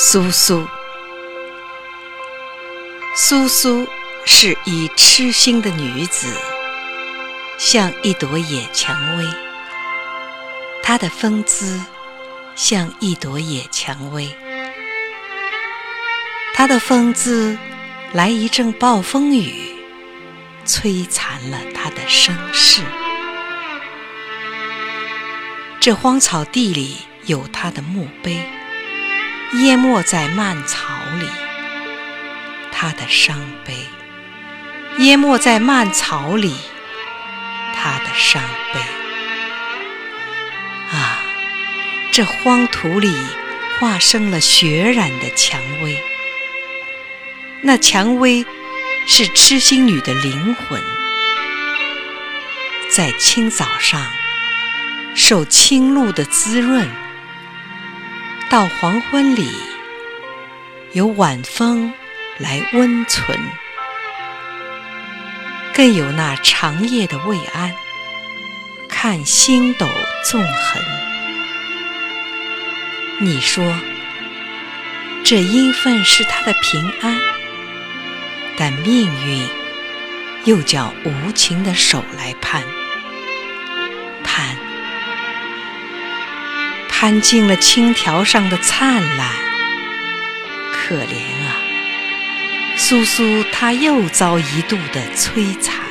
苏苏，苏苏是一痴心的女子，像一朵野蔷薇。她的风姿像一朵野蔷薇，她的风姿来一阵暴风雨，摧残了她的声势。这荒草地里有她的墓碑。淹没在蔓草里，他的伤悲；淹没在蔓草里，他的伤悲。啊，这荒土里化生了血染的蔷薇，那蔷薇是痴心女的灵魂，在清早上受清露的滋润。到黄昏里，有晚风来温存，更有那长夜的慰安。看星斗纵横，你说这应分是他的平安，但命运又叫无情的手来攀。攀看尽了青条上的灿烂，可怜啊！苏苏，他又遭一度的摧残。